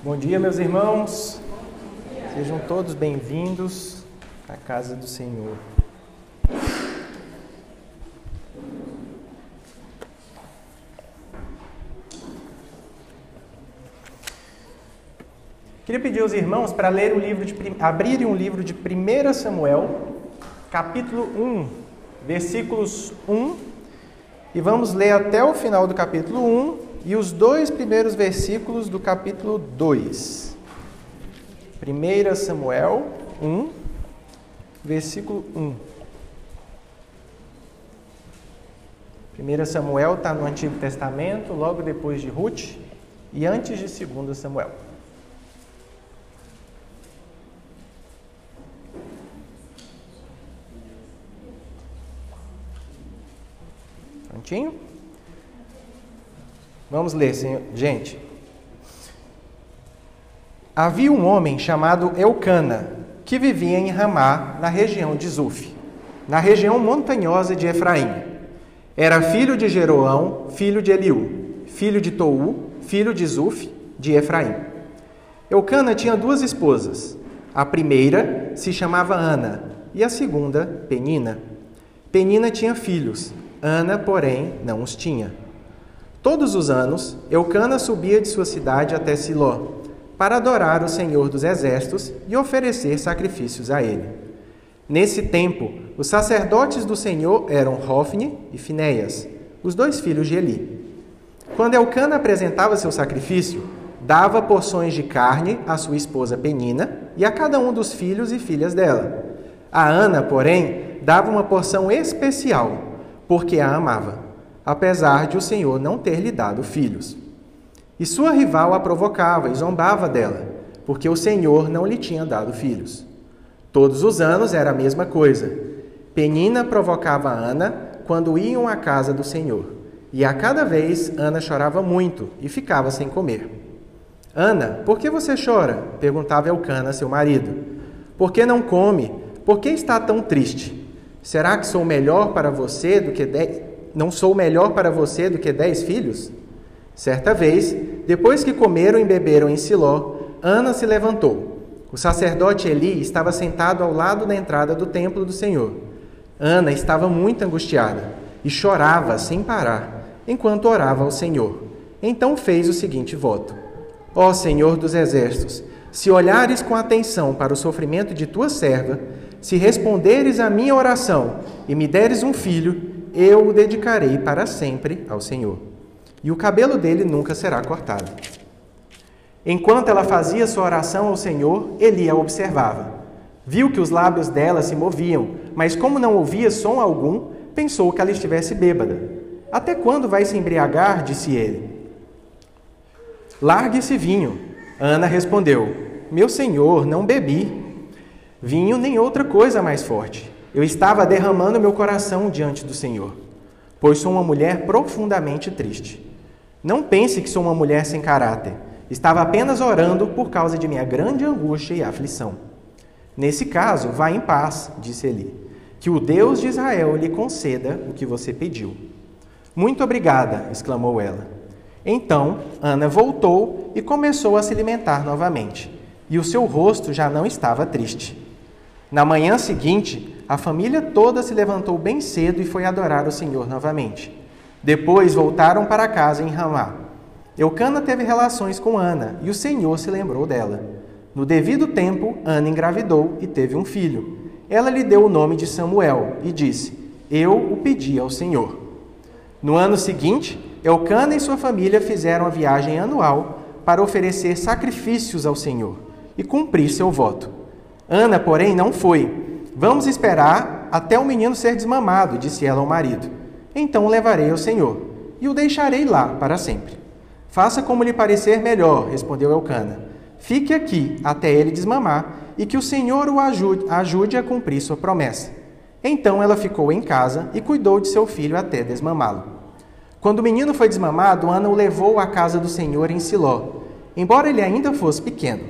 Bom dia, meus irmãos. Sejam todos bem-vindos à casa do Senhor. Queria pedir aos irmãos para ler o livro de abrirem um livro de 1 Samuel, capítulo 1, versículos 1, e vamos ler até o final do capítulo 1 e os dois primeiros versículos do capítulo 2. 1 Samuel 1, versículo 1. 1 Samuel está no Antigo Testamento, logo depois de Ruth e antes de 2 Samuel. Prontinho? Vamos ler, senhor. gente. Havia um homem chamado Eucana, que vivia em Ramá, na região de Zuf, na região montanhosa de Efraim. Era filho de Jeroão, filho de Eliú, filho de Tou, filho de Zuf, de Efraim. Eucana tinha duas esposas. A primeira se chamava Ana e a segunda, Penina. Penina tinha filhos, Ana, porém, não os tinha. Todos os anos, Eucana subia de sua cidade até Siló, para adorar o Senhor dos Exércitos e oferecer sacrifícios a ele. Nesse tempo, os sacerdotes do Senhor eram Hofni e Finéias, os dois filhos de Eli. Quando Eucana apresentava seu sacrifício, dava porções de carne à sua esposa Penina e a cada um dos filhos e filhas dela. A Ana, porém, dava uma porção especial, porque a amava apesar de o Senhor não ter lhe dado filhos. E sua rival a provocava e zombava dela, porque o Senhor não lhe tinha dado filhos. Todos os anos era a mesma coisa. Penina provocava Ana quando iam à casa do Senhor, e a cada vez Ana chorava muito e ficava sem comer. Ana, por que você chora? perguntava Elcana, seu marido. Por que não come? Por que está tão triste? Será que sou melhor para você do que dez, não sou melhor para você do que dez filhos? Certa vez, depois que comeram e beberam em Siló, Ana se levantou. O sacerdote Eli estava sentado ao lado da entrada do templo do Senhor. Ana estava muito angustiada e chorava sem parar, enquanto orava ao Senhor. Então fez o seguinte voto: Ó Senhor dos exércitos, se olhares com atenção para o sofrimento de tua serva, se responderes à minha oração e me deres um filho, eu o dedicarei para sempre ao Senhor, e o cabelo dele nunca será cortado. Enquanto ela fazia sua oração ao Senhor, Eli a observava. Viu que os lábios dela se moviam, mas como não ouvia som algum, pensou que ela estivesse bêbada. Até quando vai se embriagar? disse ele. Largue esse vinho. Ana respondeu: Meu senhor, não bebi. Vinho nem outra coisa mais forte. Eu estava derramando meu coração diante do Senhor, pois sou uma mulher profundamente triste. Não pense que sou uma mulher sem caráter. Estava apenas orando por causa de minha grande angústia e aflição. Nesse caso, vá em paz, disse Eli. Que o Deus de Israel lhe conceda o que você pediu. Muito obrigada, exclamou ela. Então, Ana voltou e começou a se alimentar novamente, e o seu rosto já não estava triste. Na manhã seguinte, a família toda se levantou bem cedo e foi adorar o Senhor novamente. Depois voltaram para casa em Ramá. Eucana teve relações com Ana e o Senhor se lembrou dela. No devido tempo, Ana engravidou e teve um filho. Ela lhe deu o nome de Samuel e disse: Eu o pedi ao Senhor. No ano seguinte, Eucana e sua família fizeram a viagem anual para oferecer sacrifícios ao Senhor e cumprir seu voto. Ana, porém, não foi. Vamos esperar até o menino ser desmamado, disse ela ao marido. Então o levarei ao Senhor e o deixarei lá para sempre. Faça como lhe parecer melhor, respondeu Elcana. Fique aqui até ele desmamar e que o Senhor o ajude, ajude a cumprir sua promessa. Então ela ficou em casa e cuidou de seu filho até desmamá-lo. Quando o menino foi desmamado, Ana o levou à casa do Senhor em Siló, embora ele ainda fosse pequeno.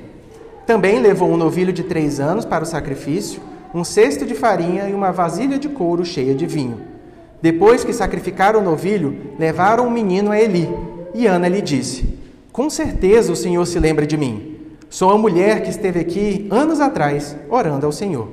Também levou um novilho de três anos para o sacrifício, um cesto de farinha e uma vasilha de couro cheia de vinho. Depois que sacrificaram o novilho, levaram o menino a Eli. E Ana lhe disse: Com certeza o Senhor se lembra de mim. Sou a mulher que esteve aqui anos atrás, orando ao Senhor.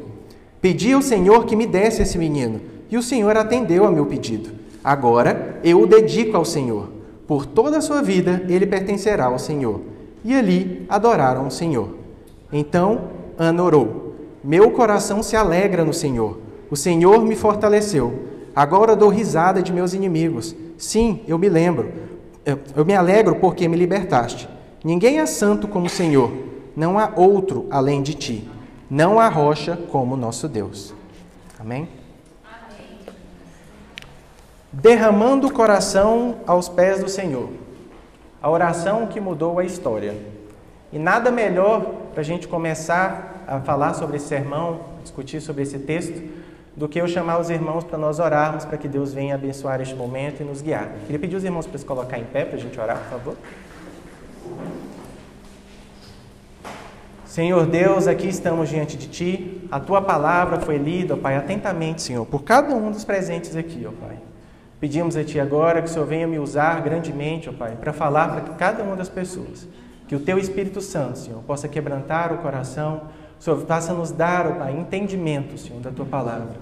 Pedi ao Senhor que me desse esse menino, e o Senhor atendeu ao meu pedido. Agora eu o dedico ao Senhor. Por toda a sua vida ele pertencerá ao Senhor. E ali adoraram o Senhor. Então Ana orou: Meu coração se alegra no Senhor. O Senhor me fortaleceu. Agora dou risada de meus inimigos. Sim, eu me lembro. Eu me alegro porque me libertaste. Ninguém é santo como o Senhor. Não há outro além de ti. Não há rocha como nosso Deus. Amém? Amém. Derramando o coração aos pés do Senhor. A oração que mudou a história. E nada melhor para a gente começar a falar sobre esse sermão, discutir sobre esse texto, do que eu chamar os irmãos para nós orarmos, para que Deus venha abençoar este momento e nos guiar. Queria pedir os irmãos para se colocar em pé para a gente orar, por favor. Senhor Deus, aqui estamos diante de Ti. A Tua palavra foi lida, ó Pai, atentamente, Senhor, por cada um dos presentes aqui, ó Pai. Pedimos a Ti agora que o Senhor venha me usar grandemente, ó Pai, para falar para cada uma das pessoas. Que o Teu Espírito Santo, Senhor, possa quebrantar o coração. Senhor possa nos dar, ó Pai, entendimento, Senhor, da Tua palavra.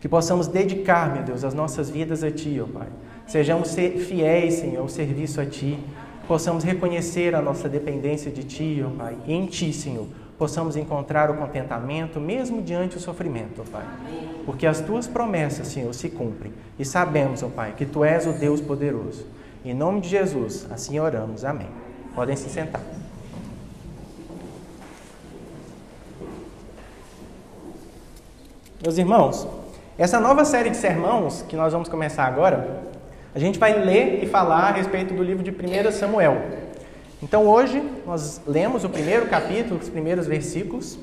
Que possamos dedicar, meu Deus, as nossas vidas a Ti, ó Pai. Sejamos fiéis, Senhor, ao serviço a Ti possamos reconhecer a nossa dependência de Ti, ó Pai, e em Ti, Senhor, possamos encontrar o contentamento mesmo diante do sofrimento, ó Pai. Porque as Tuas promessas, Senhor, se cumprem. E sabemos, ó Pai, que Tu és o Deus poderoso. Em nome de Jesus, assim oramos. Amém. Podem se sentar. Meus irmãos, essa nova série de sermãos que nós vamos começar agora a gente vai ler e falar a respeito do livro de 1 Samuel. Então hoje nós lemos o primeiro capítulo, os primeiros versículos,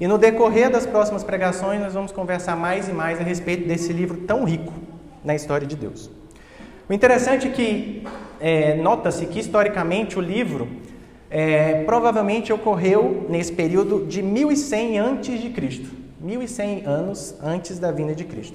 e no decorrer das próximas pregações nós vamos conversar mais e mais a respeito desse livro tão rico na história de Deus. O interessante é que é, nota-se que historicamente o livro é, provavelmente ocorreu nesse período de 1100 antes de Cristo, 1100 anos antes da vinda de Cristo.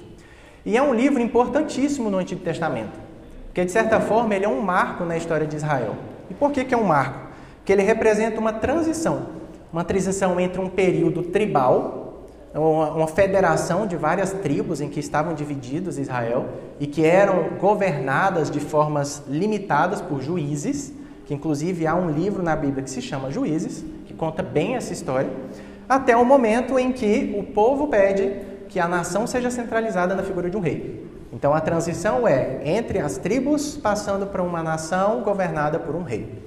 E é um livro importantíssimo no Antigo Testamento. Porque, de certa forma, ele é um marco na história de Israel. E por que, que é um marco? Porque ele representa uma transição. Uma transição entre um período tribal, uma, uma federação de várias tribos em que estavam divididos Israel e que eram governadas de formas limitadas por juízes, que inclusive há um livro na Bíblia que se chama Juízes, que conta bem essa história, até o momento em que o povo pede que a nação seja centralizada na figura de um rei. Então a transição é entre as tribos passando para uma nação governada por um rei.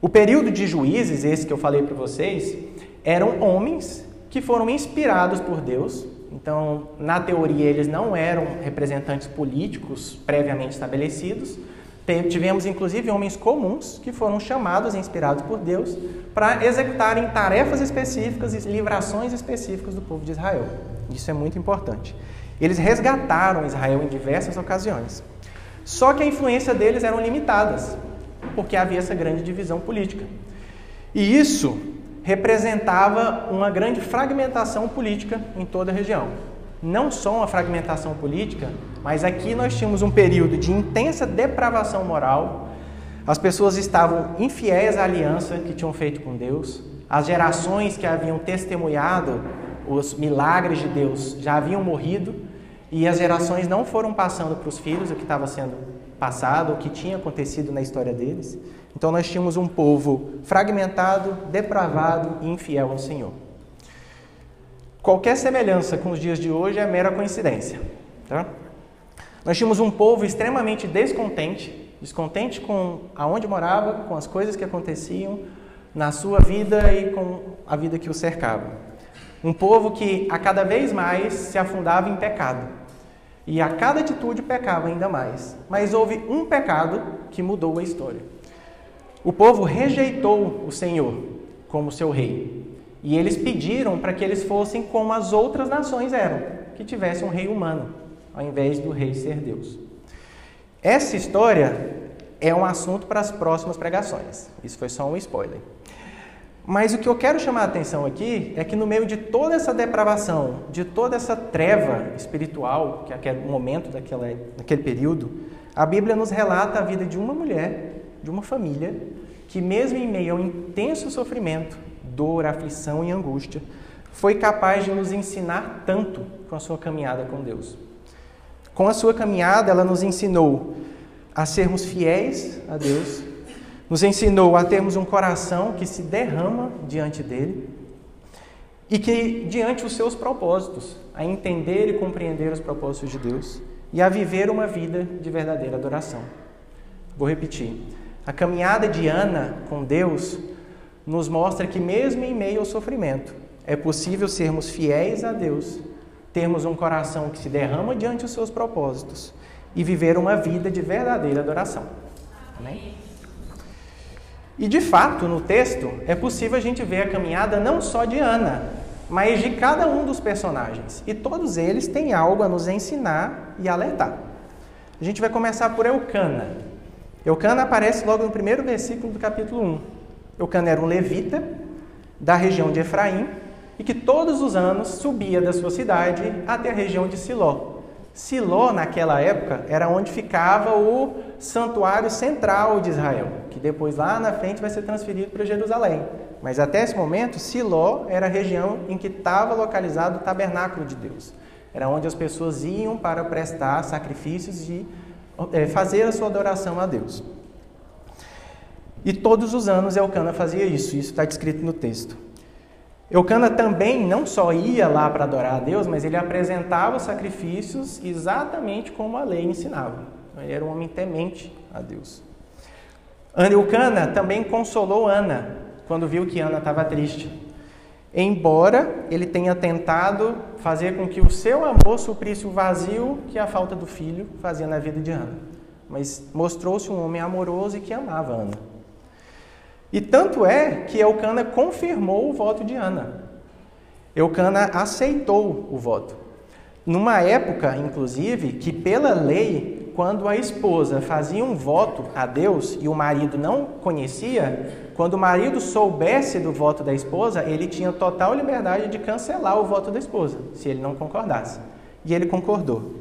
O período de juízes, esse que eu falei para vocês, eram homens que foram inspirados por Deus. Então, na teoria, eles não eram representantes políticos previamente estabelecidos. Tivemos inclusive homens comuns que foram chamados e inspirados por Deus para executarem tarefas específicas e livrações específicas do povo de Israel. Isso é muito importante. Eles resgataram Israel em diversas ocasiões. Só que a influência deles eram limitadas, porque havia essa grande divisão política. E isso representava uma grande fragmentação política em toda a região. Não só uma fragmentação política, mas aqui nós tínhamos um período de intensa depravação moral. As pessoas estavam infiéis à aliança que tinham feito com Deus. As gerações que haviam testemunhado os milagres de Deus já haviam morrido e as gerações não foram passando para os filhos o que estava sendo passado, o que tinha acontecido na história deles. Então nós tínhamos um povo fragmentado, depravado e infiel ao Senhor. Qualquer semelhança com os dias de hoje é mera coincidência. Tá? Nós tínhamos um povo extremamente descontente, descontente com aonde morava, com as coisas que aconteciam na sua vida e com a vida que o cercava. Um povo que a cada vez mais se afundava em pecado. E a cada atitude pecava ainda mais. Mas houve um pecado que mudou a história. O povo rejeitou o Senhor como seu rei. E eles pediram para que eles fossem como as outras nações eram, que tivessem um rei humano, ao invés do rei ser Deus. Essa história é um assunto para as próximas pregações. Isso foi só um spoiler. Mas o que eu quero chamar a atenção aqui é que no meio de toda essa depravação, de toda essa treva espiritual, que é aquele momento daquele período, a Bíblia nos relata a vida de uma mulher de uma família que, mesmo em meio ao intenso sofrimento, dor, aflição e angústia, foi capaz de nos ensinar tanto com a sua caminhada com Deus. Com a sua caminhada, ela nos ensinou a sermos fiéis a Deus, nos ensinou a termos um coração que se derrama diante dele e que, diante dos seus propósitos, a entender e compreender os propósitos de Deus e a viver uma vida de verdadeira adoração. Vou repetir. A caminhada de Ana com Deus nos mostra que, mesmo em meio ao sofrimento, é possível sermos fiéis a Deus, termos um coração que se derrama diante dos seus propósitos e viver uma vida de verdadeira adoração. Amém? E de fato, no texto, é possível a gente ver a caminhada não só de Ana, mas de cada um dos personagens. E todos eles têm algo a nos ensinar e alertar. A gente vai começar por Eucana. Eucana aparece logo no primeiro versículo do capítulo 1. Eucana era um levita da região de Efraim e que todos os anos subia da sua cidade até a região de Siló. Siló, naquela época, era onde ficava o santuário central de Israel, que depois lá na frente vai ser transferido para Jerusalém. Mas até esse momento, Siló era a região em que estava localizado o tabernáculo de Deus. Era onde as pessoas iam para prestar sacrifícios e é, fazer a sua adoração a Deus. E todos os anos Elcana fazia isso, isso está descrito no texto. Eucana também não só ia lá para adorar a Deus, mas ele apresentava os sacrifícios exatamente como a lei ensinava. Ele era um homem temente a Deus. Eucana também consolou Ana quando viu que Ana estava triste. Embora ele tenha tentado fazer com que o seu amor suprisse o vazio que a falta do filho fazia na vida de Ana. Mas mostrou-se um homem amoroso e que amava Ana. E tanto é que Eucana confirmou o voto de Ana. Eucana aceitou o voto. Numa época, inclusive, que pela lei, quando a esposa fazia um voto a Deus e o marido não conhecia, quando o marido soubesse do voto da esposa, ele tinha total liberdade de cancelar o voto da esposa, se ele não concordasse. E ele concordou.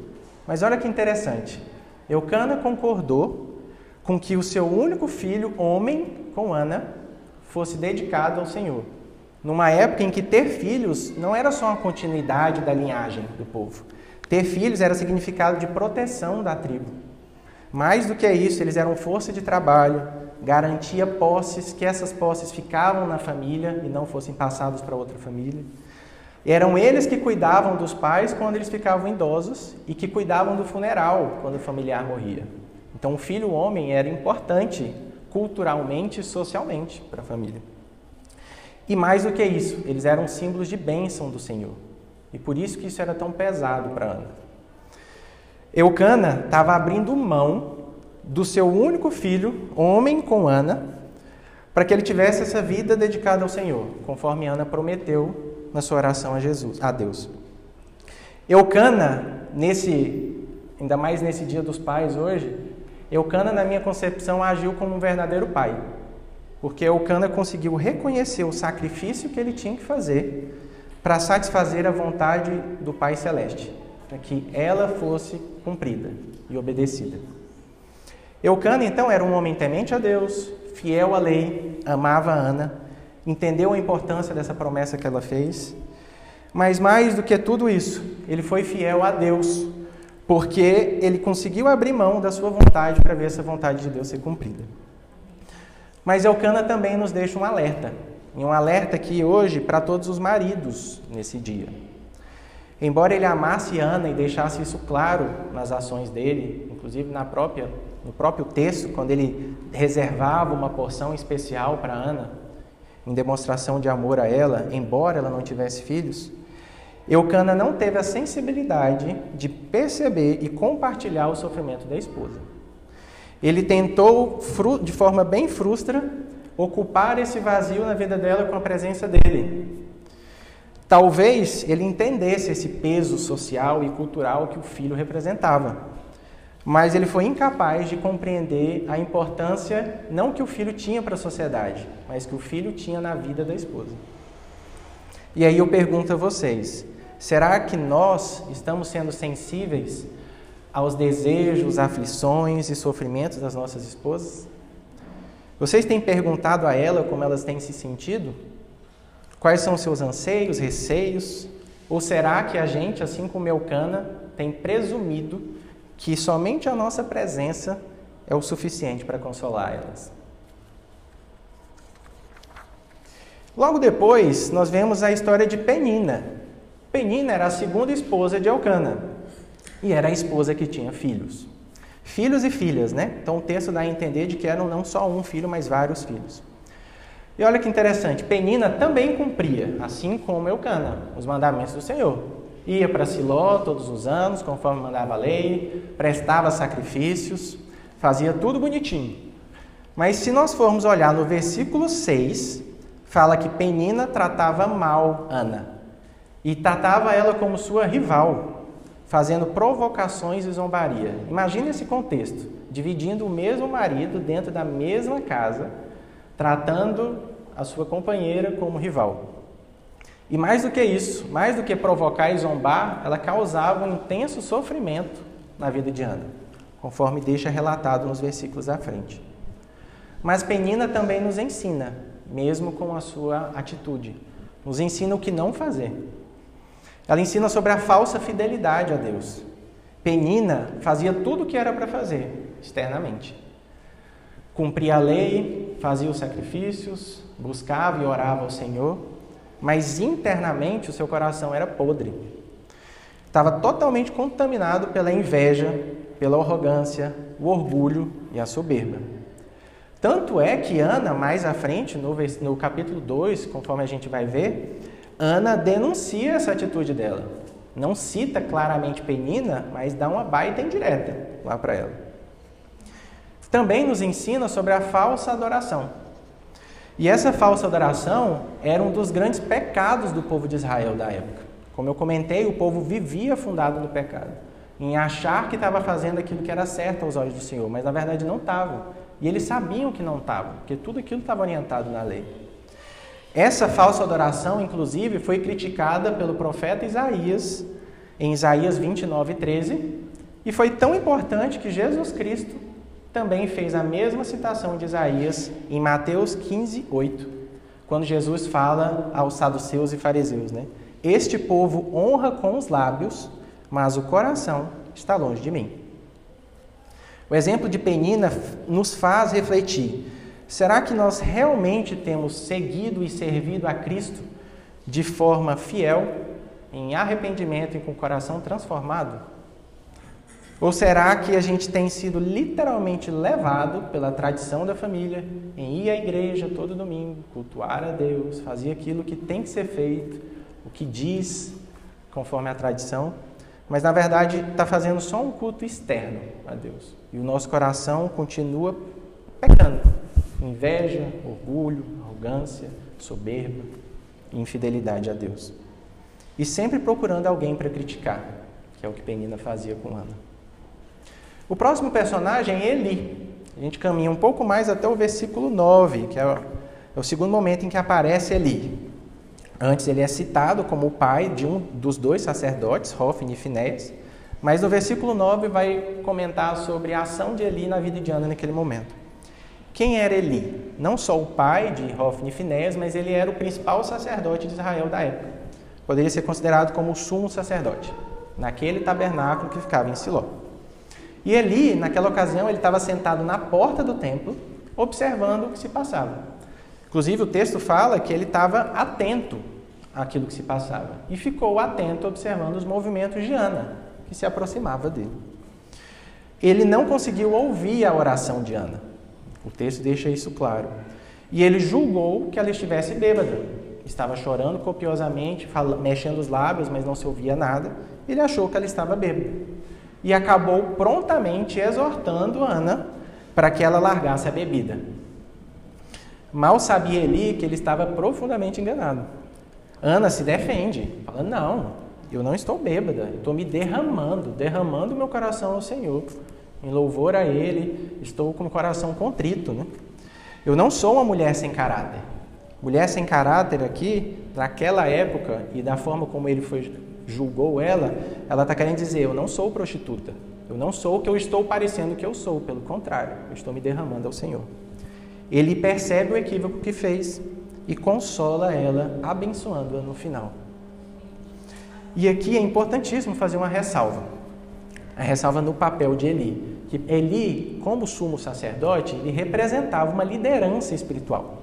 Mas olha que interessante. Eucana concordou com que o seu único filho, homem, com Ana, fosse dedicado ao Senhor. Numa época em que ter filhos não era só uma continuidade da linhagem do povo. Ter filhos era significado de proteção da tribo. Mais do que isso, eles eram força de trabalho, garantia posses, que essas posses ficavam na família e não fossem passadas para outra família. Eram eles que cuidavam dos pais quando eles ficavam idosos e que cuidavam do funeral quando o familiar morria. Então, o filho homem era importante culturalmente e socialmente para a família. E mais do que isso, eles eram símbolos de bênção do Senhor. E por isso que isso era tão pesado para Ana. Eucana estava abrindo mão do seu único filho, homem com Ana, para que ele tivesse essa vida dedicada ao Senhor, conforme Ana prometeu na sua oração a Jesus, a Deus. Eucana, nesse, ainda mais nesse dia dos pais hoje, Eucana, na minha concepção, agiu como um verdadeiro pai, porque Eucana conseguiu reconhecer o sacrifício que ele tinha que fazer para satisfazer a vontade do Pai Celeste, para que ela fosse cumprida e obedecida. Eucana, então, era um homem temente a Deus, fiel à lei, amava Ana, entendeu a importância dessa promessa que ela fez, mas mais do que tudo isso, ele foi fiel a Deus porque ele conseguiu abrir mão da sua vontade para ver essa vontade de Deus ser cumprida. Mas Elcana também nos deixa um alerta, e um alerta aqui hoje para todos os maridos nesse dia. Embora ele amasse Ana e deixasse isso claro nas ações dele, inclusive na própria, no próprio texto, quando ele reservava uma porção especial para Ana, em demonstração de amor a ela, embora ela não tivesse filhos, Eucana não teve a sensibilidade de perceber e compartilhar o sofrimento da esposa. Ele tentou, de forma bem frustra, ocupar esse vazio na vida dela com a presença dele. Talvez ele entendesse esse peso social e cultural que o filho representava, mas ele foi incapaz de compreender a importância não que o filho tinha para a sociedade, mas que o filho tinha na vida da esposa. E aí eu pergunto a vocês: será que nós estamos sendo sensíveis aos desejos, aflições e sofrimentos das nossas esposas? Vocês têm perguntado a ela como elas têm se sentido? Quais são seus anseios, receios? Ou será que a gente, assim como Eucana, tem presumido que somente a nossa presença é o suficiente para consolar elas? Logo depois, nós vemos a história de Penina. Penina era a segunda esposa de Elcana e era a esposa que tinha filhos. Filhos e filhas, né? Então o texto dá a entender de que eram não só um filho, mas vários filhos. E olha que interessante, Penina também cumpria, assim como Eucana, os mandamentos do Senhor. Ia para Siló todos os anos, conforme mandava a lei, prestava sacrifícios, fazia tudo bonitinho. Mas se nós formos olhar no versículo 6, fala que Penina tratava mal Ana e tratava ela como sua rival, fazendo provocações e zombaria. Imagine esse contexto, dividindo o mesmo marido dentro da mesma casa, tratando a sua companheira como rival. E mais do que isso, mais do que provocar e zombar, ela causava um intenso sofrimento na vida de Ana, conforme deixa relatado nos versículos à frente. Mas Penina também nos ensina mesmo com a sua atitude. Nos ensina o que não fazer. Ela ensina sobre a falsa fidelidade a Deus. Penina fazia tudo o que era para fazer, externamente. Cumpria a lei, fazia os sacrifícios, buscava e orava ao Senhor, mas internamente o seu coração era podre. Estava totalmente contaminado pela inveja, pela arrogância, o orgulho e a soberba. Tanto é que Ana, mais à frente, no, no capítulo 2, conforme a gente vai ver, Ana denuncia essa atitude dela. Não cita claramente Penina, mas dá uma baita indireta lá para ela. Também nos ensina sobre a falsa adoração. E essa falsa adoração era um dos grandes pecados do povo de Israel da época. Como eu comentei, o povo vivia fundado no pecado, em achar que estava fazendo aquilo que era certo aos olhos do Senhor, mas na verdade não estava. E eles sabiam que não estavam, porque tudo aquilo estava orientado na lei. Essa falsa adoração, inclusive, foi criticada pelo profeta Isaías, em Isaías 29, 13, e foi tão importante que Jesus Cristo também fez a mesma citação de Isaías em Mateus 15, 8, quando Jesus fala aos saduceus e fariseus, né? Este povo honra com os lábios, mas o coração está longe de mim. O exemplo de Penina nos faz refletir: será que nós realmente temos seguido e servido a Cristo de forma fiel, em arrependimento e com o coração transformado? Ou será que a gente tem sido literalmente levado pela tradição da família em ir à igreja todo domingo, cultuar a Deus, fazer aquilo que tem que ser feito, o que diz conforme a tradição, mas na verdade está fazendo só um culto externo a Deus. E o nosso coração continua pecando. Inveja, orgulho, arrogância, soberba, infidelidade a Deus. E sempre procurando alguém para criticar, que é o que Penina fazia com Ana. O próximo personagem é Eli. A gente caminha um pouco mais até o versículo 9, que é o, é o segundo momento em que aparece Eli. Antes ele é citado como o pai de um dos dois sacerdotes, Hofni e Finéias, mas no versículo 9 vai comentar sobre a ação de Eli na vida de Ana naquele momento. Quem era Eli? Não só o pai de Hofni e Finéias, mas ele era o principal sacerdote de Israel da época. Poderia ser considerado como o sumo sacerdote, naquele tabernáculo que ficava em Siló. E Eli, naquela ocasião, ele estava sentado na porta do templo, observando o que se passava. Inclusive, o texto fala que ele estava atento àquilo que se passava e ficou atento observando os movimentos de Ana, que se aproximava dele. Ele não conseguiu ouvir a oração de Ana. O texto deixa isso claro. E ele julgou que ela estivesse bêbada. Estava chorando copiosamente, mexendo os lábios, mas não se ouvia nada. Ele achou que ela estava bêbada. E acabou prontamente exortando Ana para que ela largasse a bebida. Mal sabia Eli que ele estava profundamente enganado. Ana se defende, fala: Não, eu não estou bêbada, estou me derramando, derramando meu coração ao Senhor. Em louvor a Ele, estou com o coração contrito. Né? Eu não sou uma mulher sem caráter. Mulher sem caráter aqui, naquela época e da forma como ele foi, julgou ela, ela está querendo dizer: Eu não sou prostituta. Eu não sou o que eu estou parecendo que eu sou, pelo contrário, eu estou me derramando ao Senhor. ele percebe o equívoco que fez e consola ela, abençoando-a no final. E aqui é importantíssimo fazer uma ressalva. A ressalva no papel de Eli. Que Eli, como sumo sacerdote, ele representava uma liderança espiritual.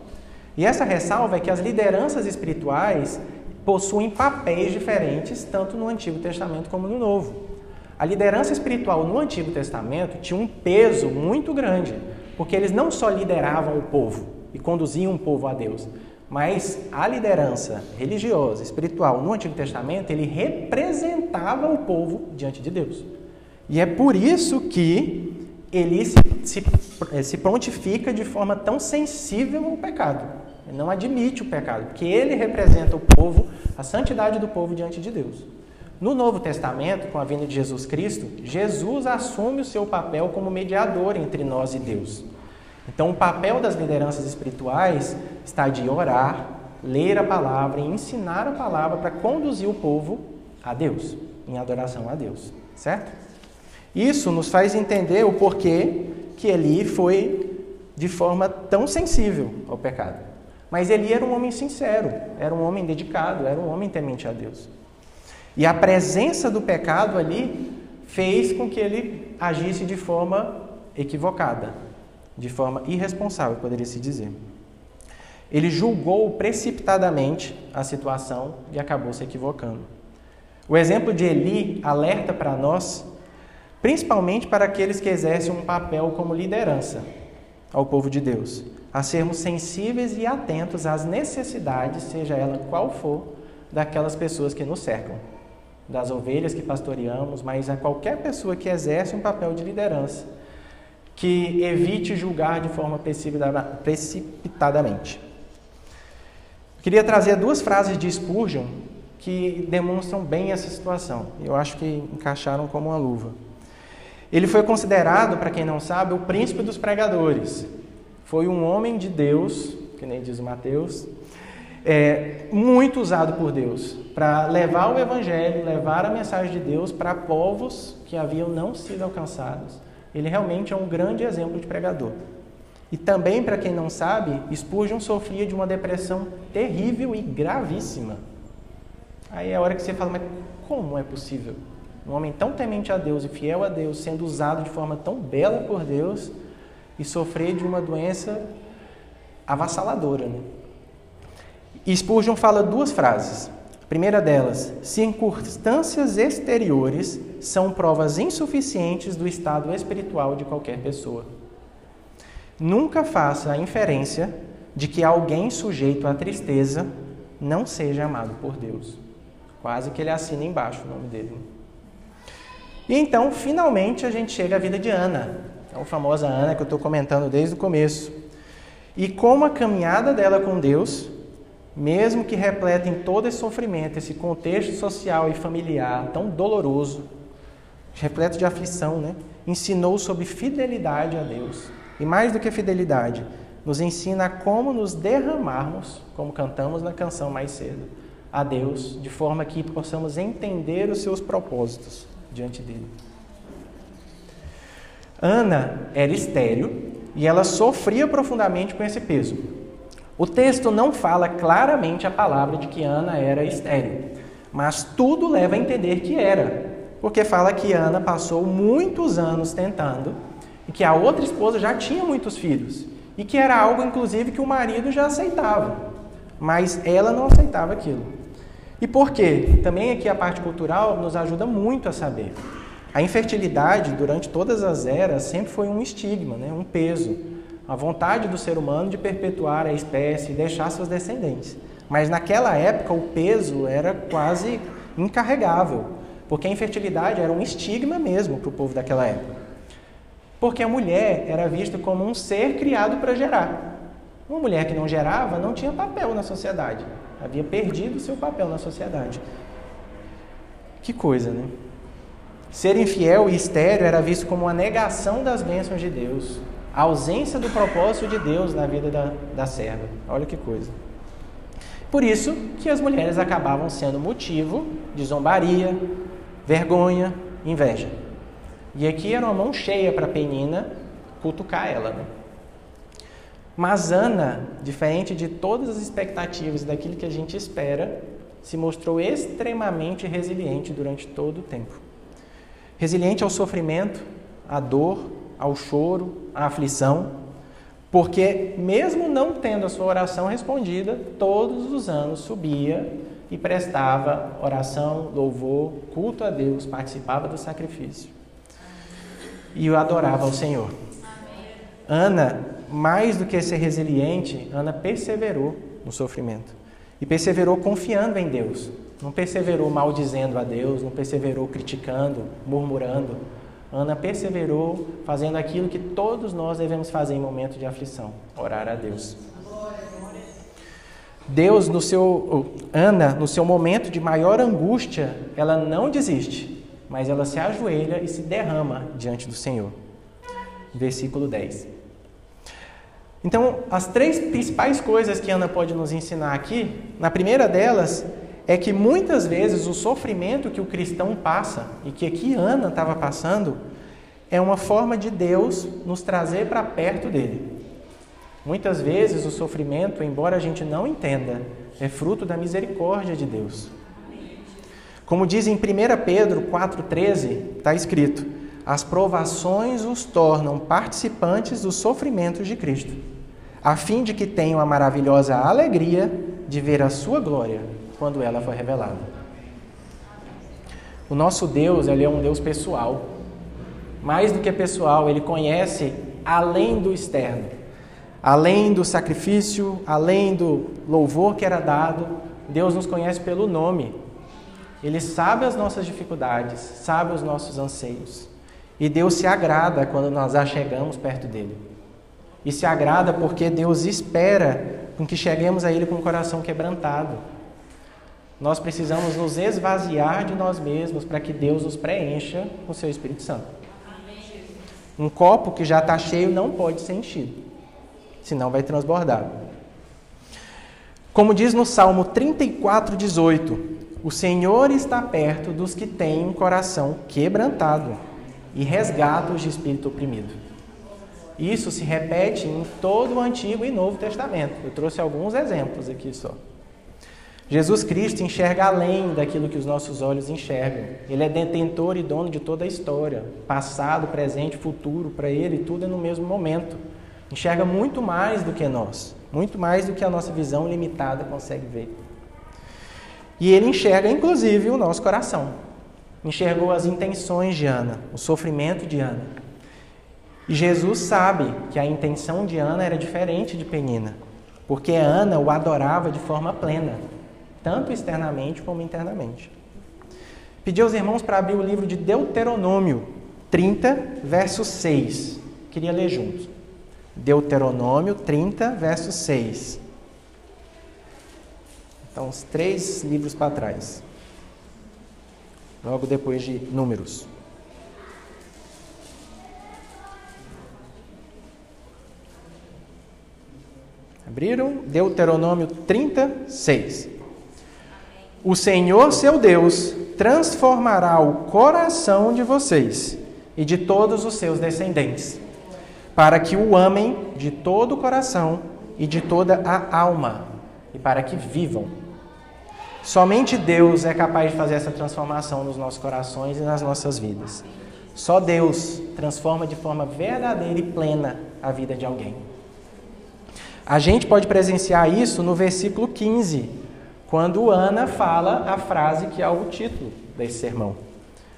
E essa ressalva é que as lideranças espirituais possuem papéis diferentes, tanto no Antigo Testamento como no Novo. A liderança espiritual no Antigo Testamento tinha um peso muito grande, porque eles não só lideravam o povo e conduziam o povo a Deus, mas a liderança religiosa, espiritual no Antigo Testamento, ele representava o povo diante de Deus. E é por isso que ele se, se, eh, se prontifica de forma tão sensível ao pecado. Ele não admite o pecado, porque ele representa o povo, a santidade do povo diante de Deus. No Novo Testamento, com a vinda de Jesus Cristo, Jesus assume o seu papel como mediador entre nós e Deus. Então, o papel das lideranças espirituais está de orar, ler a palavra e ensinar a palavra para conduzir o povo a Deus, em adoração a Deus, certo? Isso nos faz entender o porquê que Eli foi de forma tão sensível ao pecado. Mas Eli era um homem sincero, era um homem dedicado, era um homem temente a Deus. E a presença do pecado ali fez com que ele agisse de forma equivocada, de forma irresponsável, poderia se dizer. Ele julgou precipitadamente a situação e acabou se equivocando. O exemplo de Eli alerta para nós, principalmente para aqueles que exercem um papel como liderança ao povo de Deus, a sermos sensíveis e atentos às necessidades, seja ela qual for, daquelas pessoas que nos cercam, das ovelhas que pastoreamos, mas a qualquer pessoa que exerce um papel de liderança que evite julgar de forma precipitadamente. Queria trazer duas frases de Spurgeon que demonstram bem essa situação. Eu acho que encaixaram como uma luva. Ele foi considerado, para quem não sabe, o príncipe dos pregadores. Foi um homem de Deus, que nem diz Mateus, é, muito usado por Deus para levar o evangelho, levar a mensagem de Deus para povos que haviam não sido alcançados ele realmente é um grande exemplo de pregador. E também, para quem não sabe, Spurgeon sofria de uma depressão terrível e gravíssima. Aí é a hora que você fala, mas como é possível? Um homem tão temente a Deus e fiel a Deus, sendo usado de forma tão bela por Deus e sofrer de uma doença avassaladora. Né? E Spurgeon fala duas frases. A primeira delas, circunstâncias exteriores são provas insuficientes do estado espiritual de qualquer pessoa. Nunca faça a inferência de que alguém sujeito à tristeza não seja amado por Deus. Quase que ele assina embaixo o nome dele. E então, finalmente, a gente chega à vida de Ana, a famosa Ana que eu estou comentando desde o começo. E como a caminhada dela com Deus, mesmo que repleta em todo esse sofrimento, esse contexto social e familiar tão doloroso, repleto de aflição, né? ensinou sobre fidelidade a Deus. E mais do que fidelidade, nos ensina como nos derramarmos, como cantamos na canção mais cedo, a Deus, de forma que possamos entender os seus propósitos diante dele. Ana era estéril e ela sofria profundamente com esse peso. O texto não fala claramente a palavra de que Ana era estéril, mas tudo leva a entender que era, porque fala que Ana passou muitos anos tentando e que a outra esposa já tinha muitos filhos e que era algo, inclusive, que o marido já aceitava, mas ela não aceitava aquilo. E por quê? Também aqui a parte cultural nos ajuda muito a saber. A infertilidade, durante todas as eras, sempre foi um estigma, né? um peso. A vontade do ser humano de perpetuar a espécie e deixar seus descendentes. Mas naquela época o peso era quase incarregável. Porque a infertilidade era um estigma mesmo para o povo daquela época. Porque a mulher era vista como um ser criado para gerar. Uma mulher que não gerava não tinha papel na sociedade. Havia perdido seu papel na sociedade. Que coisa, né? Ser infiel e estéreo era visto como uma negação das bênçãos de Deus, a ausência do propósito de Deus na vida da, da serva. Olha que coisa. Por isso que as mulheres acabavam sendo motivo de zombaria, vergonha, inveja. E aqui era uma mão cheia para Penina cutucar ela. Né? Mas Ana, diferente de todas as expectativas daquilo que a gente espera, se mostrou extremamente resiliente durante todo o tempo. Resiliente ao sofrimento, à dor, ao choro, à aflição, porque mesmo não tendo a sua oração respondida, todos os anos subia e prestava oração, louvor, culto a Deus, participava do sacrifício e o adorava ao Senhor. Ana, mais do que ser resiliente, Ana perseverou no sofrimento e perseverou confiando em Deus. Não perseverou maldizendo a Deus, não perseverou criticando, murmurando. Ana perseverou fazendo aquilo que todos nós devemos fazer em momento de aflição: orar a Deus. Deus, no seu Ana, no seu momento de maior angústia, ela não desiste, mas ela se ajoelha e se derrama diante do Senhor. Versículo 10. Então, as três principais coisas que Ana pode nos ensinar aqui, na primeira delas, é que muitas vezes o sofrimento que o cristão passa, e que aqui Ana estava passando, é uma forma de Deus nos trazer para perto dele. Muitas vezes o sofrimento, embora a gente não entenda, é fruto da misericórdia de Deus. Como diz em 1 Pedro 4,13, está escrito: as provações os tornam participantes dos sofrimentos de Cristo, a fim de que tenham a maravilhosa alegria de ver a sua glória quando ela for revelada. O nosso Deus, ele é um Deus pessoal. Mais do que pessoal, ele conhece além do externo. Além do sacrifício, além do louvor que era dado, Deus nos conhece pelo nome. Ele sabe as nossas dificuldades, sabe os nossos anseios. E Deus se agrada quando nós chegamos perto dele. E se agrada porque Deus espera com que cheguemos a Ele com o coração quebrantado. Nós precisamos nos esvaziar de nós mesmos para que Deus nos preencha com o seu Espírito Santo. Um copo que já está cheio não pode ser enchido senão vai transbordar. Como diz no Salmo 34, 18: O Senhor está perto dos que têm um coração quebrantado e resgata os de espírito oprimido. Isso se repete em todo o Antigo e Novo Testamento. Eu trouxe alguns exemplos aqui só. Jesus Cristo enxerga além daquilo que os nossos olhos enxergam. Ele é detentor e dono de toda a história, passado, presente, futuro, para ele tudo é no mesmo momento. Enxerga muito mais do que nós, muito mais do que a nossa visão limitada consegue ver. E ele enxerga, inclusive, o nosso coração. Enxergou as intenções de Ana, o sofrimento de Ana. E Jesus sabe que a intenção de Ana era diferente de Penina, porque Ana o adorava de forma plena, tanto externamente como internamente. Pedi aos irmãos para abrir o livro de Deuteronômio 30, verso 6. Queria ler juntos. Deuteronômio 30, verso 6. Então, os três livros para trás. Logo depois de Números. Abriram? Deuteronômio 36. O Senhor seu Deus transformará o coração de vocês e de todos os seus descendentes para que o amem de todo o coração e de toda a alma, e para que vivam. Somente Deus é capaz de fazer essa transformação nos nossos corações e nas nossas vidas. Só Deus transforma de forma verdadeira e plena a vida de alguém. A gente pode presenciar isso no versículo 15, quando Ana fala a frase que é o título desse sermão.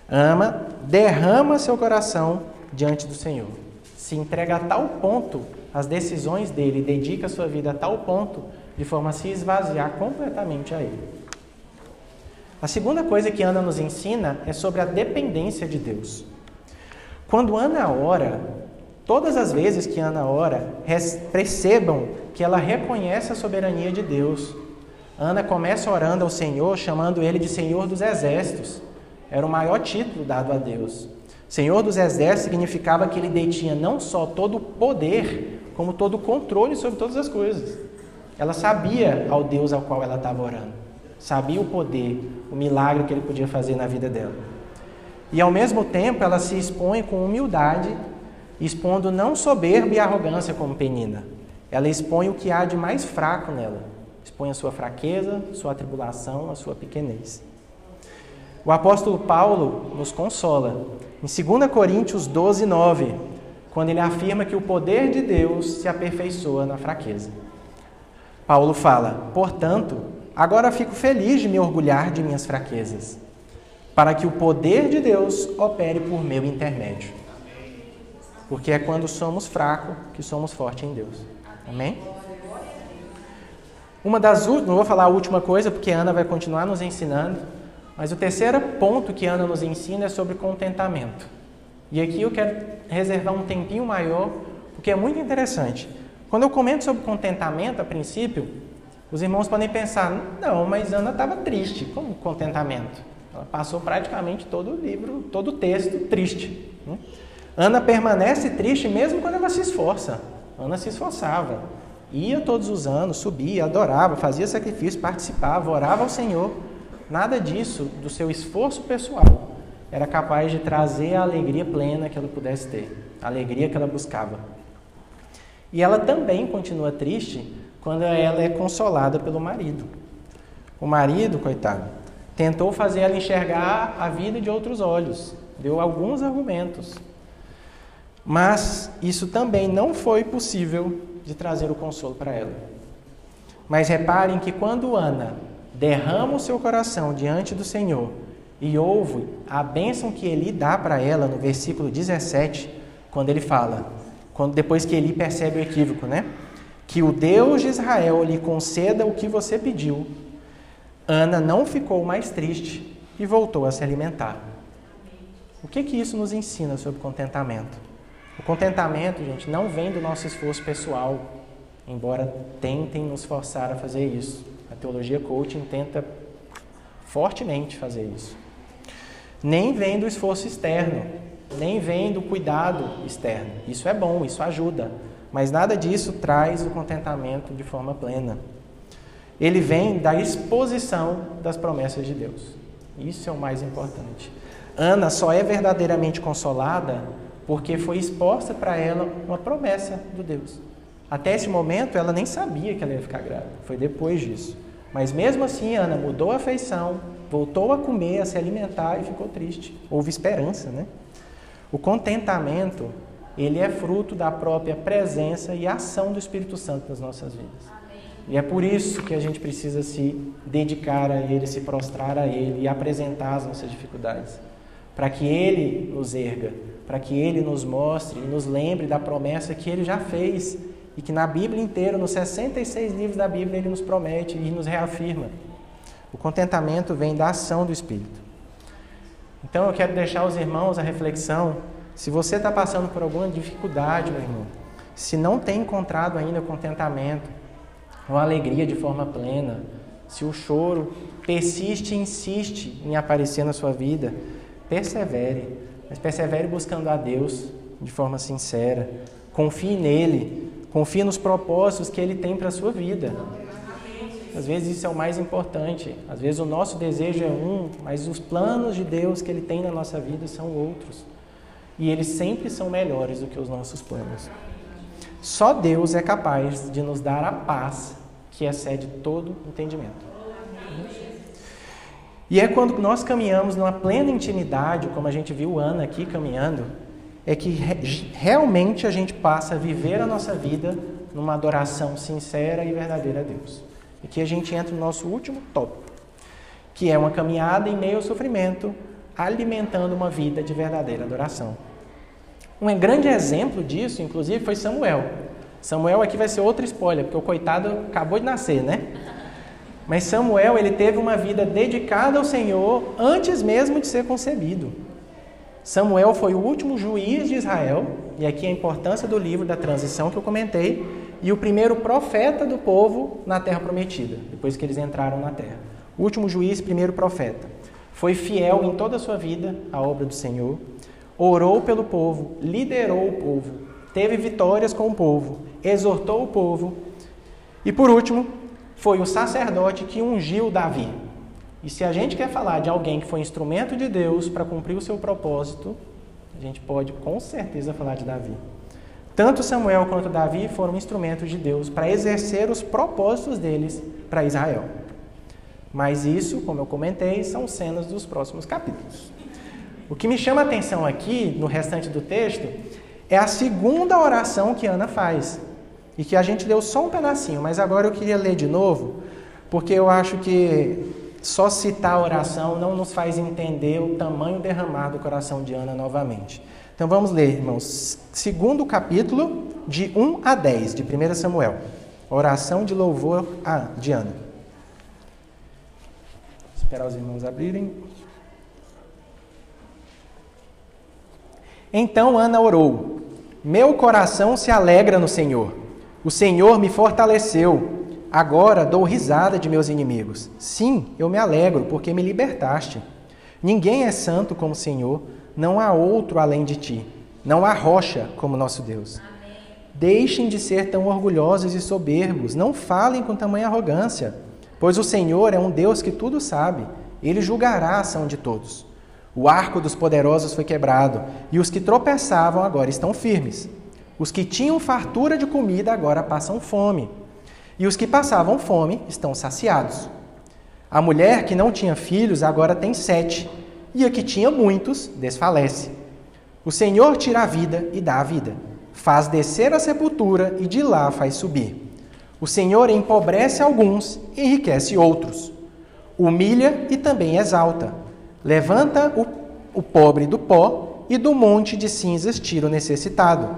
Ama, derrama seu coração diante do Senhor se entrega a tal ponto as decisões dele, dedica sua vida a tal ponto, de forma a se esvaziar completamente a ele. A segunda coisa que Ana nos ensina é sobre a dependência de Deus. Quando Ana ora, todas as vezes que Ana ora, percebam que ela reconhece a soberania de Deus. Ana começa orando ao Senhor, chamando ele de Senhor dos Exércitos. Era o maior título dado a Deus. Senhor dos Exércitos significava que ele detinha não só todo o poder, como todo o controle sobre todas as coisas. Ela sabia ao Deus ao qual ela estava orando, sabia o poder, o milagre que ele podia fazer na vida dela. E ao mesmo tempo ela se expõe com humildade, expondo não soberba e arrogância como Penina, Ela expõe o que há de mais fraco nela. Expõe a sua fraqueza, sua tribulação, a sua pequenez. O apóstolo Paulo nos consola. Em 2 Coríntios 12, 9, quando ele afirma que o poder de Deus se aperfeiçoa na fraqueza. Paulo fala: Portanto, agora fico feliz de me orgulhar de minhas fraquezas, para que o poder de Deus opere por meu intermédio. Porque é quando somos fracos que somos fortes em Deus. Amém? Uma das não vou falar a última coisa porque Ana vai continuar nos ensinando, mas o terceiro ponto que Ana nos ensina é sobre contentamento. E aqui eu quero reservar um tempinho maior, porque é muito interessante. Quando eu comento sobre contentamento, a princípio, os irmãos podem pensar: não, mas Ana estava triste. Como contentamento? Ela passou praticamente todo o livro, todo o texto triste. Né? Ana permanece triste mesmo quando ela se esforça. Ana se esforçava. Ia todos os anos, subia, adorava, fazia sacrifício, participava, orava ao Senhor. Nada disso, do seu esforço pessoal, era capaz de trazer a alegria plena que ela pudesse ter, a alegria que ela buscava. E ela também continua triste quando ela é consolada pelo marido. O marido, coitado, tentou fazer ela enxergar a vida de outros olhos, deu alguns argumentos. Mas isso também não foi possível de trazer o consolo para ela. Mas reparem que quando Ana derrama o seu coração diante do Senhor e ouve a bênção que ele dá para ela no versículo 17, quando ele fala, quando depois que ele percebe o equívoco, né? Que o Deus de Israel lhe conceda o que você pediu. Ana não ficou mais triste e voltou a se alimentar. O que que isso nos ensina sobre contentamento? O contentamento, gente, não vem do nosso esforço pessoal, embora tentem nos forçar a fazer isso. A teologia coaching tenta fortemente fazer isso nem vem do esforço externo, nem vem do cuidado externo. Isso é bom, isso ajuda, mas nada disso traz o contentamento de forma plena. Ele vem da exposição das promessas de Deus. Isso é o mais importante. Ana só é verdadeiramente consolada porque foi exposta para ela uma promessa do Deus. Até esse momento ela nem sabia que ela ia ficar grávida, foi depois disso. Mas mesmo assim, Ana mudou a feição, voltou a comer, a se alimentar e ficou triste. Houve esperança, né? O contentamento, ele é fruto da própria presença e ação do Espírito Santo nas nossas vidas. E é por isso que a gente precisa se dedicar a Ele, se prostrar a Ele e apresentar as nossas dificuldades. Para que Ele nos erga, para que Ele nos mostre e nos lembre da promessa que Ele já fez e que na Bíblia inteira, nos 66 livros da Bíblia, Ele nos promete e nos reafirma. O contentamento vem da ação do Espírito. Então eu quero deixar os irmãos a reflexão. Se você está passando por alguma dificuldade, meu irmão, se não tem encontrado ainda contentamento, ou alegria de forma plena, se o choro persiste e insiste em aparecer na sua vida, persevere, mas persevere buscando a Deus de forma sincera. Confie nele, confie nos propósitos que ele tem para a sua vida. Às vezes isso é o mais importante. Às vezes o nosso desejo é um, mas os planos de Deus que Ele tem na nossa vida são outros. E eles sempre são melhores do que os nossos planos. Só Deus é capaz de nos dar a paz que excede todo entendimento. E é quando nós caminhamos numa plena intimidade, como a gente viu Ana aqui caminhando, é que realmente a gente passa a viver a nossa vida numa adoração sincera e verdadeira a Deus. Aqui a gente entra no nosso último tópico, que é uma caminhada em meio ao sofrimento, alimentando uma vida de verdadeira adoração. Um grande exemplo disso, inclusive, foi Samuel. Samuel aqui vai ser outro spoiler, porque o coitado acabou de nascer, né? Mas Samuel, ele teve uma vida dedicada ao Senhor antes mesmo de ser concebido. Samuel foi o último juiz de Israel, e aqui a importância do livro da transição que eu comentei, e o primeiro profeta do povo na terra prometida, depois que eles entraram na terra. O último juiz, primeiro profeta. Foi fiel em toda a sua vida à obra do Senhor, orou pelo povo, liderou o povo, teve vitórias com o povo, exortou o povo. E por último, foi o sacerdote que ungiu Davi. E se a gente quer falar de alguém que foi instrumento de Deus para cumprir o seu propósito, a gente pode com certeza falar de Davi. Tanto Samuel quanto Davi foram instrumentos de Deus para exercer os propósitos deles para Israel. Mas isso, como eu comentei, são cenas dos próximos capítulos. O que me chama a atenção aqui, no restante do texto, é a segunda oração que Ana faz. E que a gente leu só um pedacinho, mas agora eu queria ler de novo, porque eu acho que só citar a oração não nos faz entender o tamanho derramado do coração de Ana novamente. Então vamos ler, irmãos, segundo capítulo, de 1 a 10, de 1 Samuel. Oração de louvor de Ana. Esperar os irmãos abrirem. Então Ana orou: Meu coração se alegra no Senhor. O Senhor me fortaleceu. Agora dou risada de meus inimigos. Sim, eu me alegro, porque me libertaste. Ninguém é santo como o Senhor, não há outro além de ti. Não há rocha como nosso Deus. Deixem de ser tão orgulhosos e soberbos, não falem com tamanha arrogância, pois o Senhor é um Deus que tudo sabe, ele julgará a ação de todos. O arco dos poderosos foi quebrado, e os que tropeçavam agora estão firmes. Os que tinham fartura de comida agora passam fome, e os que passavam fome estão saciados. A mulher que não tinha filhos agora tem sete, e a que tinha muitos desfalece. O Senhor tira a vida e dá a vida, faz descer a sepultura e de lá faz subir. O Senhor empobrece alguns e enriquece outros. Humilha e também exalta Levanta o, o pobre do pó e do monte de cinzas tira o necessitado.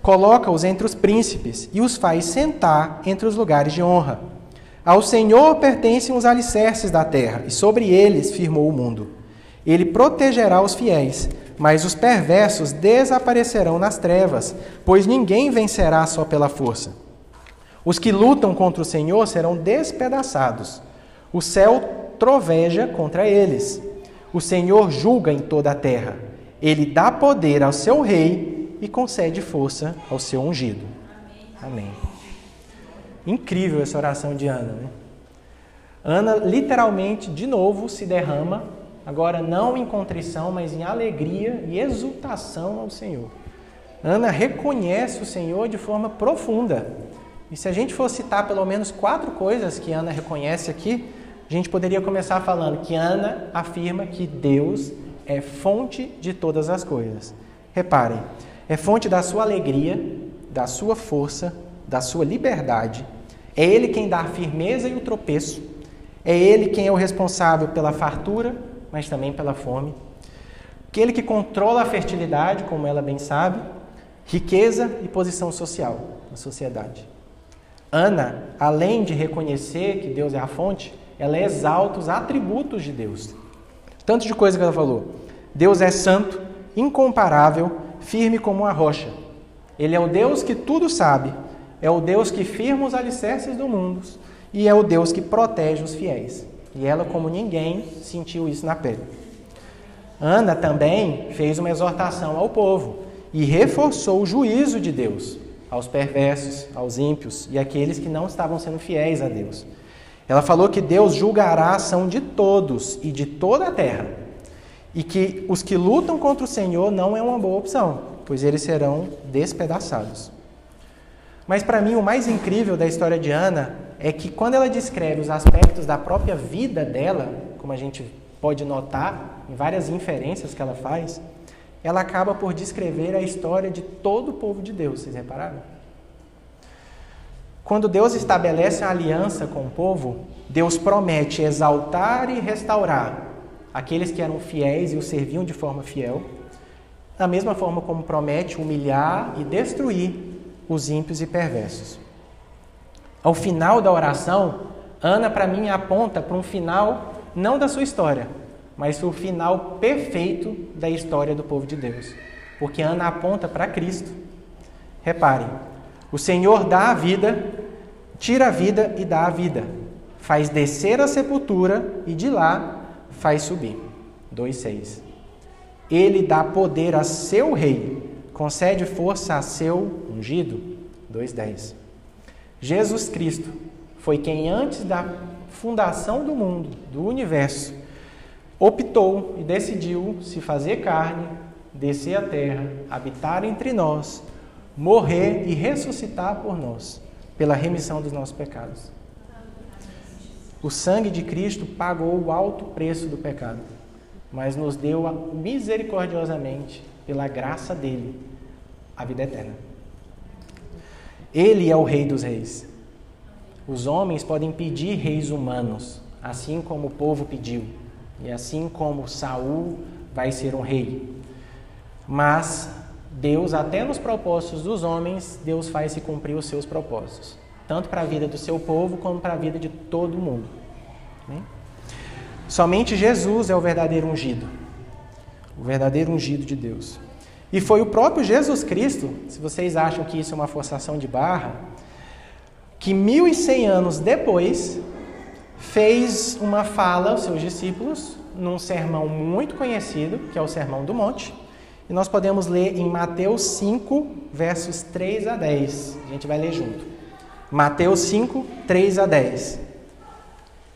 Coloca-os entre os príncipes e os faz sentar entre os lugares de honra. Ao Senhor pertencem os alicerces da terra, e sobre eles firmou o mundo. Ele protegerá os fiéis, mas os perversos desaparecerão nas trevas, pois ninguém vencerá só pela força. Os que lutam contra o Senhor serão despedaçados. O céu troveja contra eles. O Senhor julga em toda a terra. Ele dá poder ao seu rei e concede força ao seu ungido. Amém. Incrível essa oração de Ana, né? Ana literalmente, de novo, se derrama, agora não em contrição, mas em alegria e exultação ao Senhor. Ana reconhece o Senhor de forma profunda. E se a gente for citar pelo menos quatro coisas que Ana reconhece aqui, a gente poderia começar falando que Ana afirma que Deus é fonte de todas as coisas. Reparem, é fonte da sua alegria, da sua força, da sua liberdade. É Ele quem dá a firmeza e o tropeço. É Ele quem é o responsável pela fartura, mas também pela fome. Aquele que controla a fertilidade, como ela bem sabe, riqueza e posição social na sociedade. Ana, além de reconhecer que Deus é a fonte, ela exalta os atributos de Deus. Tanto de coisa que ela falou. Deus é santo, incomparável, firme como uma rocha. Ele é o Deus que tudo sabe, é o Deus que firma os alicerces do mundo e é o Deus que protege os fiéis. E ela, como ninguém, sentiu isso na pele. Ana também fez uma exortação ao povo e reforçou o juízo de Deus aos perversos, aos ímpios e àqueles que não estavam sendo fiéis a Deus. Ela falou que Deus julgará a ação de todos e de toda a terra. E que os que lutam contra o Senhor não é uma boa opção, pois eles serão despedaçados. Mas para mim o mais incrível da história de Ana é que quando ela descreve os aspectos da própria vida dela, como a gente pode notar em várias inferências que ela faz, ela acaba por descrever a história de todo o povo de Deus. Vocês repararam? Quando Deus estabelece a aliança com o povo, Deus promete exaltar e restaurar aqueles que eram fiéis e o serviam de forma fiel, da mesma forma como promete humilhar e destruir os ímpios e perversos. Ao final da oração, Ana, para mim, aponta para um final não da sua história, mas para o final perfeito da história do povo de Deus. Porque Ana aponta para Cristo. Reparem, o Senhor dá a vida, tira a vida e dá a vida. Faz descer a sepultura e de lá faz subir. 2,6. Ele dá poder a seu rei, concede força a seu ungido. 2,10. Jesus Cristo foi quem, antes da fundação do mundo, do universo, optou e decidiu se fazer carne, descer a terra, habitar entre nós morrer e ressuscitar por nós, pela remissão dos nossos pecados. O sangue de Cristo pagou o alto preço do pecado, mas nos deu misericordiosamente, pela graça dele, a vida eterna. Ele é o Rei dos Reis. Os homens podem pedir reis humanos, assim como o povo pediu, e assim como Saul vai ser um rei. Mas Deus, até nos propósitos dos homens, Deus faz se cumprir os seus propósitos, tanto para a vida do seu povo como para a vida de todo mundo. Né? Somente Jesus é o verdadeiro ungido, o verdadeiro ungido de Deus. E foi o próprio Jesus Cristo, se vocês acham que isso é uma forçação de barra, que 1100 anos depois fez uma fala aos seus discípulos num sermão muito conhecido, que é o Sermão do Monte. E nós podemos ler em Mateus 5, versos 3 a 10. A gente vai ler junto. Mateus 5, 3 a 10.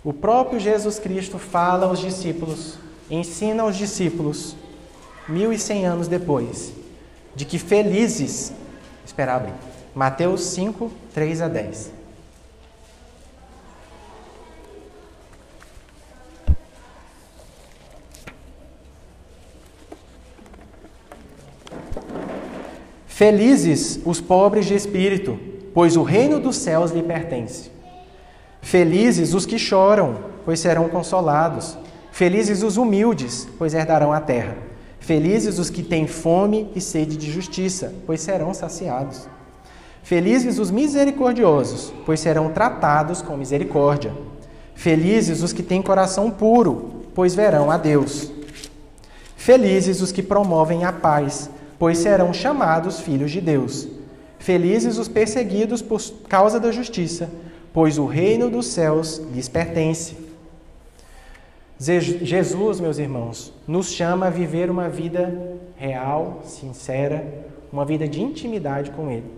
O próprio Jesus Cristo fala aos discípulos, ensina aos discípulos, mil e cem anos depois, de que felizes. Espera abrir. Mateus 5, 3 a 10. Felizes os pobres de espírito, pois o reino dos céus lhe pertence. Felizes os que choram, pois serão consolados. Felizes os humildes, pois herdarão a terra. Felizes os que têm fome e sede de justiça, pois serão saciados. Felizes os misericordiosos, pois serão tratados com misericórdia. Felizes os que têm coração puro, pois verão a Deus. Felizes os que promovem a paz, pois serão chamados filhos de Deus. Felizes os perseguidos por causa da justiça, pois o reino dos céus lhes pertence. Jesus, meus irmãos, nos chama a viver uma vida real, sincera, uma vida de intimidade com Ele.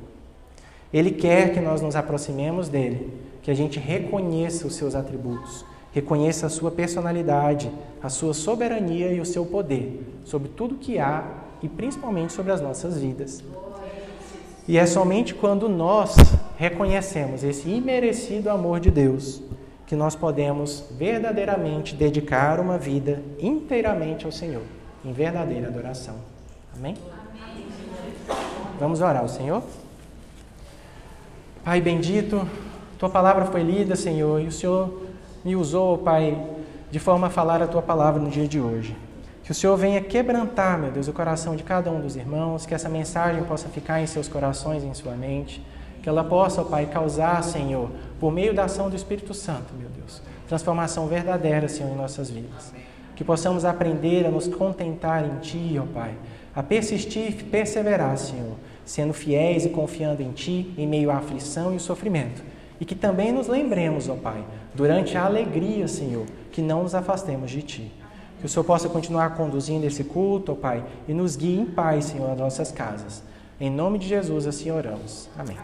Ele quer que nós nos aproximemos dele, que a gente reconheça os seus atributos, reconheça a sua personalidade, a sua soberania e o seu poder sobre tudo que há e principalmente sobre as nossas vidas. E é somente quando nós reconhecemos esse imerecido amor de Deus que nós podemos verdadeiramente dedicar uma vida inteiramente ao Senhor, em verdadeira adoração. Amém? Vamos orar ao Senhor? Pai bendito, tua palavra foi lida, Senhor, e o Senhor me usou, Pai, de forma a falar a tua palavra no dia de hoje. Que o Senhor venha quebrantar, meu Deus, o coração de cada um dos irmãos, que essa mensagem possa ficar em seus corações em sua mente, que ela possa, ó Pai, causar, Senhor, por meio da ação do Espírito Santo, meu Deus, transformação verdadeira, Senhor, em nossas vidas. Que possamos aprender a nos contentar em Ti, ó Pai, a persistir e perseverar, Senhor, sendo fiéis e confiando em Ti em meio à aflição e o sofrimento. E que também nos lembremos, ó Pai, durante a alegria, Senhor, que não nos afastemos de Ti. Que o Senhor possa continuar conduzindo esse culto, ó Pai, e nos guie em paz, Senhor, às nossas casas. Em nome de Jesus, assim oramos. Amém.